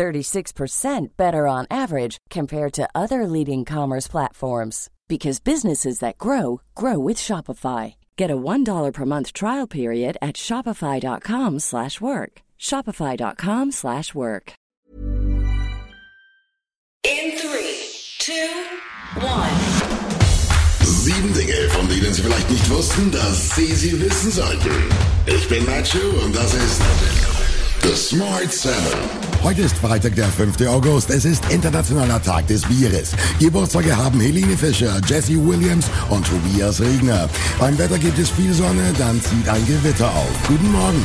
36% better on average compared to other leading commerce platforms because businesses that grow grow with Shopify. Get a $1 per month trial period at shopify.com/work. shopify.com/work. In three, two, one. Sieben Dinge, von denen Sie vielleicht nicht wussten, dass Sie sie wissen sollten. Ich bin Nacho und das ist The Smart Seven. Heute ist Freitag, der 5. August. Es ist Internationaler Tag des Bieres. Geburtstage haben Helene Fischer, Jesse Williams und Tobias Regner. Beim Wetter gibt es viel Sonne, dann zieht ein Gewitter auf. Guten Morgen.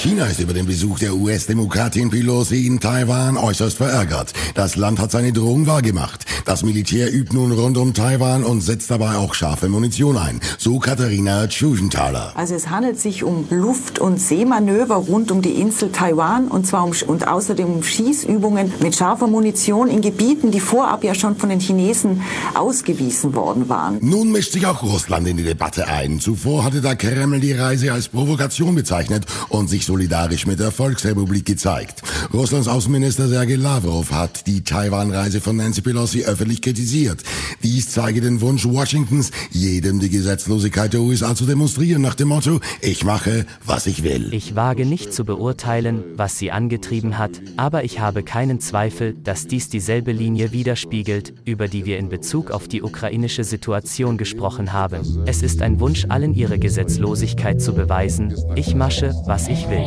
China ist über den Besuch der US-Demokratin Pelosi in Taiwan äußerst verärgert. Das Land hat seine Drohung wahrgemacht. Das Militär übt nun rund um Taiwan und setzt dabei auch scharfe Munition ein. So Katharina Tschusenthaler. Also es handelt sich um Luft- und Seemanöver rund um die Insel Taiwan und zwar um, und außerdem um Schießübungen mit scharfer Munition in Gebieten, die vorab ja schon von den Chinesen ausgewiesen worden waren. Nun mischt sich auch Russland in die Debatte ein. Zuvor hatte der Kreml die Reise als Provokation bezeichnet und sich solidarisch mit der Volksrepublik gezeigt. Russlands Außenminister Sergei Lavrov hat die Taiwan-Reise von Nancy Pelosi öffentlich kritisiert. Dies zeige den Wunsch Washingtons, jedem die Gesetzlosigkeit der USA zu demonstrieren, nach dem Motto, ich mache, was ich will. Ich wage nicht zu beurteilen, was sie angetrieben hat, aber ich habe keinen Zweifel, dass dies dieselbe Linie widerspiegelt, über die wir in Bezug auf die ukrainische Situation gesprochen haben. Es ist ein Wunsch, allen ihre Gesetzlosigkeit zu beweisen. Ich masche, was ich will.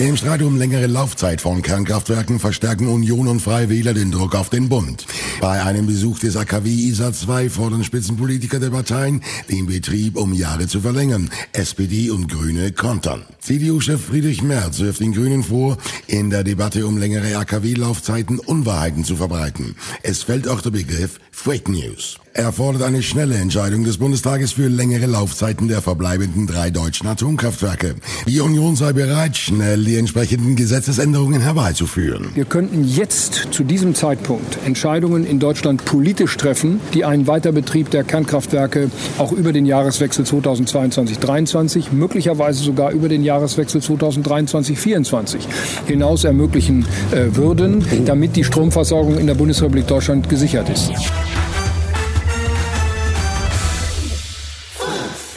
Im Streit um längere Laufzeit von Kernkraftwerken verstärken Union und Freie Wähler den Druck auf den Bund. Bei einem Besuch des AKW ISA 2 fordern Spitzenpolitiker der Parteien, den Betrieb um Jahre zu verlängern. SPD und Grüne kontern. CDU-Chef Friedrich Merz wirft den Grünen vor, in der Debatte um längere AKW-Laufzeiten Unwahrheiten zu verbreiten. Es fällt auch der Begriff Fake News. Er fordert eine schnelle Entscheidung des Bundestages für längere Laufzeiten der verbleibenden drei deutschen Atomkraftwerke. Die Union sei bereit, schnell die entsprechenden Gesetzesänderungen herbeizuführen. Wir könnten jetzt zu diesem Zeitpunkt Entscheidungen in Deutschland politisch treffen, die einen Weiterbetrieb der Kernkraftwerke auch über den Jahreswechsel 2022-23, möglicherweise sogar über den Jahreswechsel 2023-24 hinaus ermöglichen äh, würden, damit die Stromversorgung in der Bundesrepublik Deutschland gesichert ist.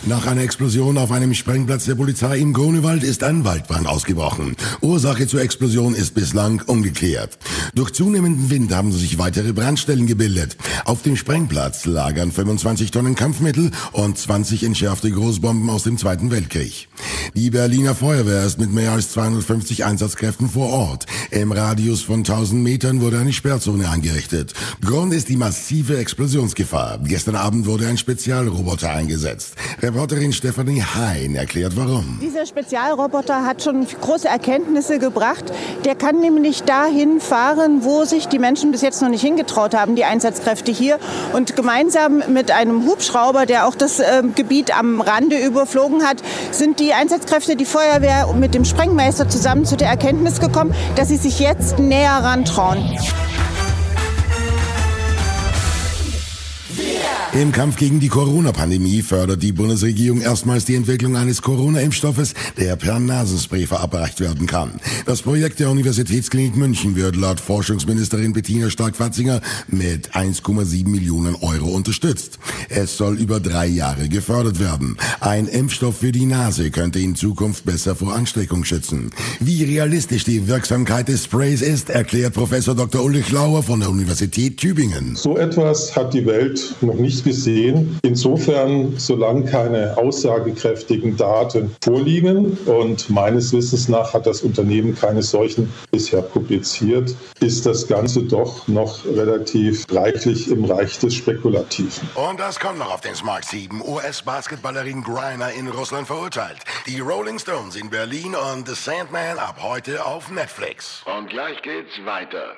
Nach einer Explosion auf einem Sprengplatz der Polizei im Grunewald ist ein Waldbrand ausgebrochen. Ursache zur Explosion ist bislang ungeklärt. Durch zunehmenden Wind haben sich weitere Brandstellen gebildet. Auf dem Sprengplatz lagern 25 Tonnen Kampfmittel und 20 entschärfte Großbomben aus dem Zweiten Weltkrieg. Die Berliner Feuerwehr ist mit mehr als 250 Einsatzkräften vor Ort. Im Radius von 1000 Metern wurde eine Sperrzone eingerichtet. Grund ist die massive Explosionsgefahr. Gestern Abend wurde ein Spezialroboter eingesetzt. Reporterin Stefanie Hein erklärt warum. Dieser Spezialroboter hat schon große Erkenntnisse gebracht. Der kann nämlich dahin fahren, wo sich die Menschen bis jetzt noch nicht hingetraut haben, die Einsatzkräfte hier. Und gemeinsam mit einem Hubschrauber, der auch das äh, Gebiet am Rande überflogen hat, sind die Einsatzkräfte, die Feuerwehr mit dem Sprengmeister zusammen zu der Erkenntnis gekommen, dass sie sich jetzt näher rantrauen. Im Kampf gegen die Corona-Pandemie fördert die Bundesregierung erstmals die Entwicklung eines Corona-Impfstoffes, der per Nasenspray verabreicht werden kann. Das Projekt der Universitätsklinik München wird laut Forschungsministerin Bettina Stark-Watzinger mit 1,7 Millionen Euro unterstützt. Es soll über drei Jahre gefördert werden. Ein Impfstoff für die Nase könnte in Zukunft besser vor Ansteckung schützen. Wie realistisch die Wirksamkeit des Sprays ist, erklärt Professor Dr. Ulrich Lauer von der Universität Tübingen. So etwas hat die Welt noch nicht nicht gesehen. Insofern, solange keine aussagekräftigen Daten vorliegen und meines Wissens nach hat das Unternehmen keine solchen bisher publiziert, ist das Ganze doch noch relativ reichlich im Reich des Spekulativen. Und das kommt noch auf den Smart 7. US-Basketballerin Griner in Russland verurteilt. Die Rolling Stones in Berlin und The Sandman ab heute auf Netflix. Und gleich geht's weiter.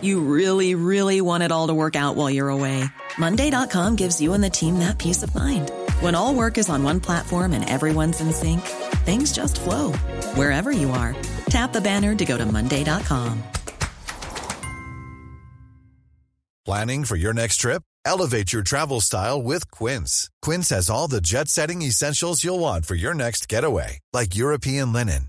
You really, really want it all to work out while you're away. Monday.com gives you and the team that peace of mind. When all work is on one platform and everyone's in sync, things just flow wherever you are. Tap the banner to go to Monday.com. Planning for your next trip? Elevate your travel style with Quince. Quince has all the jet setting essentials you'll want for your next getaway, like European linen,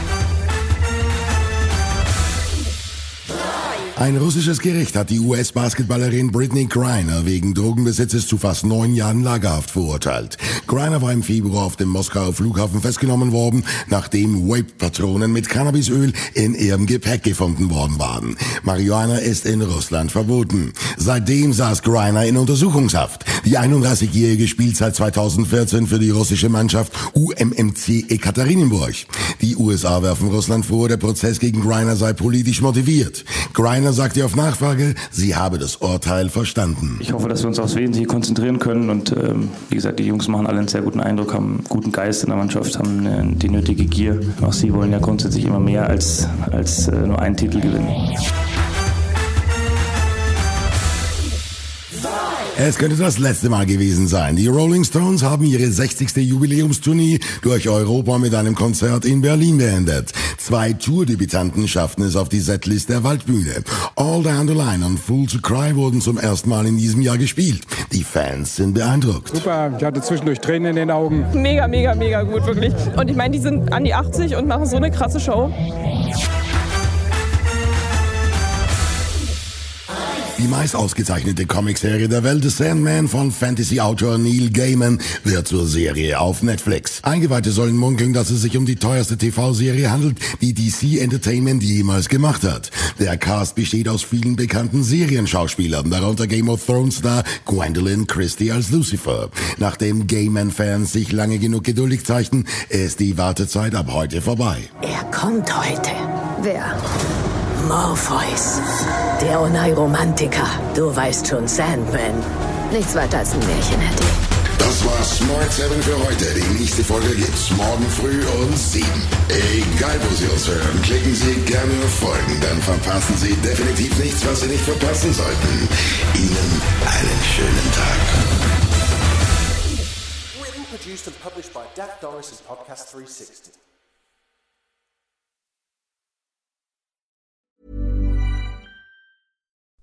Ein russisches Gericht hat die US-Basketballerin Britney Griner wegen Drogenbesitzes zu fast neun Jahren Lagerhaft verurteilt. Griner war im Februar auf dem Moskauer Flughafen festgenommen worden, nachdem Vape-Patronen mit Cannabisöl in ihrem Gepäck gefunden worden waren. Marihuana ist in Russland verboten. Seitdem saß Griner in Untersuchungshaft. Die 31-Jährige spielt seit 2014 für die russische Mannschaft UMMC Ekaterinenburg. Die USA werfen Russland vor, der Prozess gegen Griner sei politisch motiviert. Griner sagte auf Nachfrage, sie habe das Urteil verstanden. Ich hoffe, dass wir uns aufs Wesentliche konzentrieren können und ähm, wie gesagt, die Jungs machen alle einen sehr guten Eindruck, haben einen guten Geist in der Mannschaft, haben eine, die nötige Gier. Auch sie wollen ja grundsätzlich immer mehr als, als äh, nur einen Titel gewinnen. Es könnte das letzte Mal gewesen sein. Die Rolling Stones haben ihre 60. Jubiläumstournee durch Europa mit einem Konzert in Berlin beendet. Zwei Tourdebütanten schafften es auf die Setlist der Waldbühne. All Down the Line und Fool to Cry wurden zum ersten Mal in diesem Jahr gespielt. Die Fans sind beeindruckt. Super, ich hatte zwischendurch Tränen in den Augen. Mega, mega, mega gut, wirklich. Und ich meine, die sind an die 80 und machen so eine krasse Show. Die meist ausgezeichnete Comicserie der Welt, The Sandman von Fantasy-Autor Neil Gaiman, wird zur Serie auf Netflix. Eingeweihte sollen munkeln, dass es sich um die teuerste TV-Serie handelt, die DC Entertainment jemals gemacht hat. Der Cast besteht aus vielen bekannten Serienschauspielern, darunter Game of Thrones Star Gwendolyn Christie als Lucifer. Nachdem Gaiman-Fans sich lange genug geduldig zeigten, ist die Wartezeit ab heute vorbei. Er kommt heute. Wer? Morpheus. Der Oneiromantiker. Du weißt schon, Sandman. Nichts weiter als ein Märchen, Eddie. Das war Smart 7 für heute. Die nächste Folge gibt's morgen früh um 7. Egal wo Sie uns hören, klicken Sie gerne auf Folgen, dann verpassen Sie definitiv nichts, was Sie nicht verpassen sollten. Ihnen einen schönen Tag. Written, produced and published by Dak Doris and Podcast 360.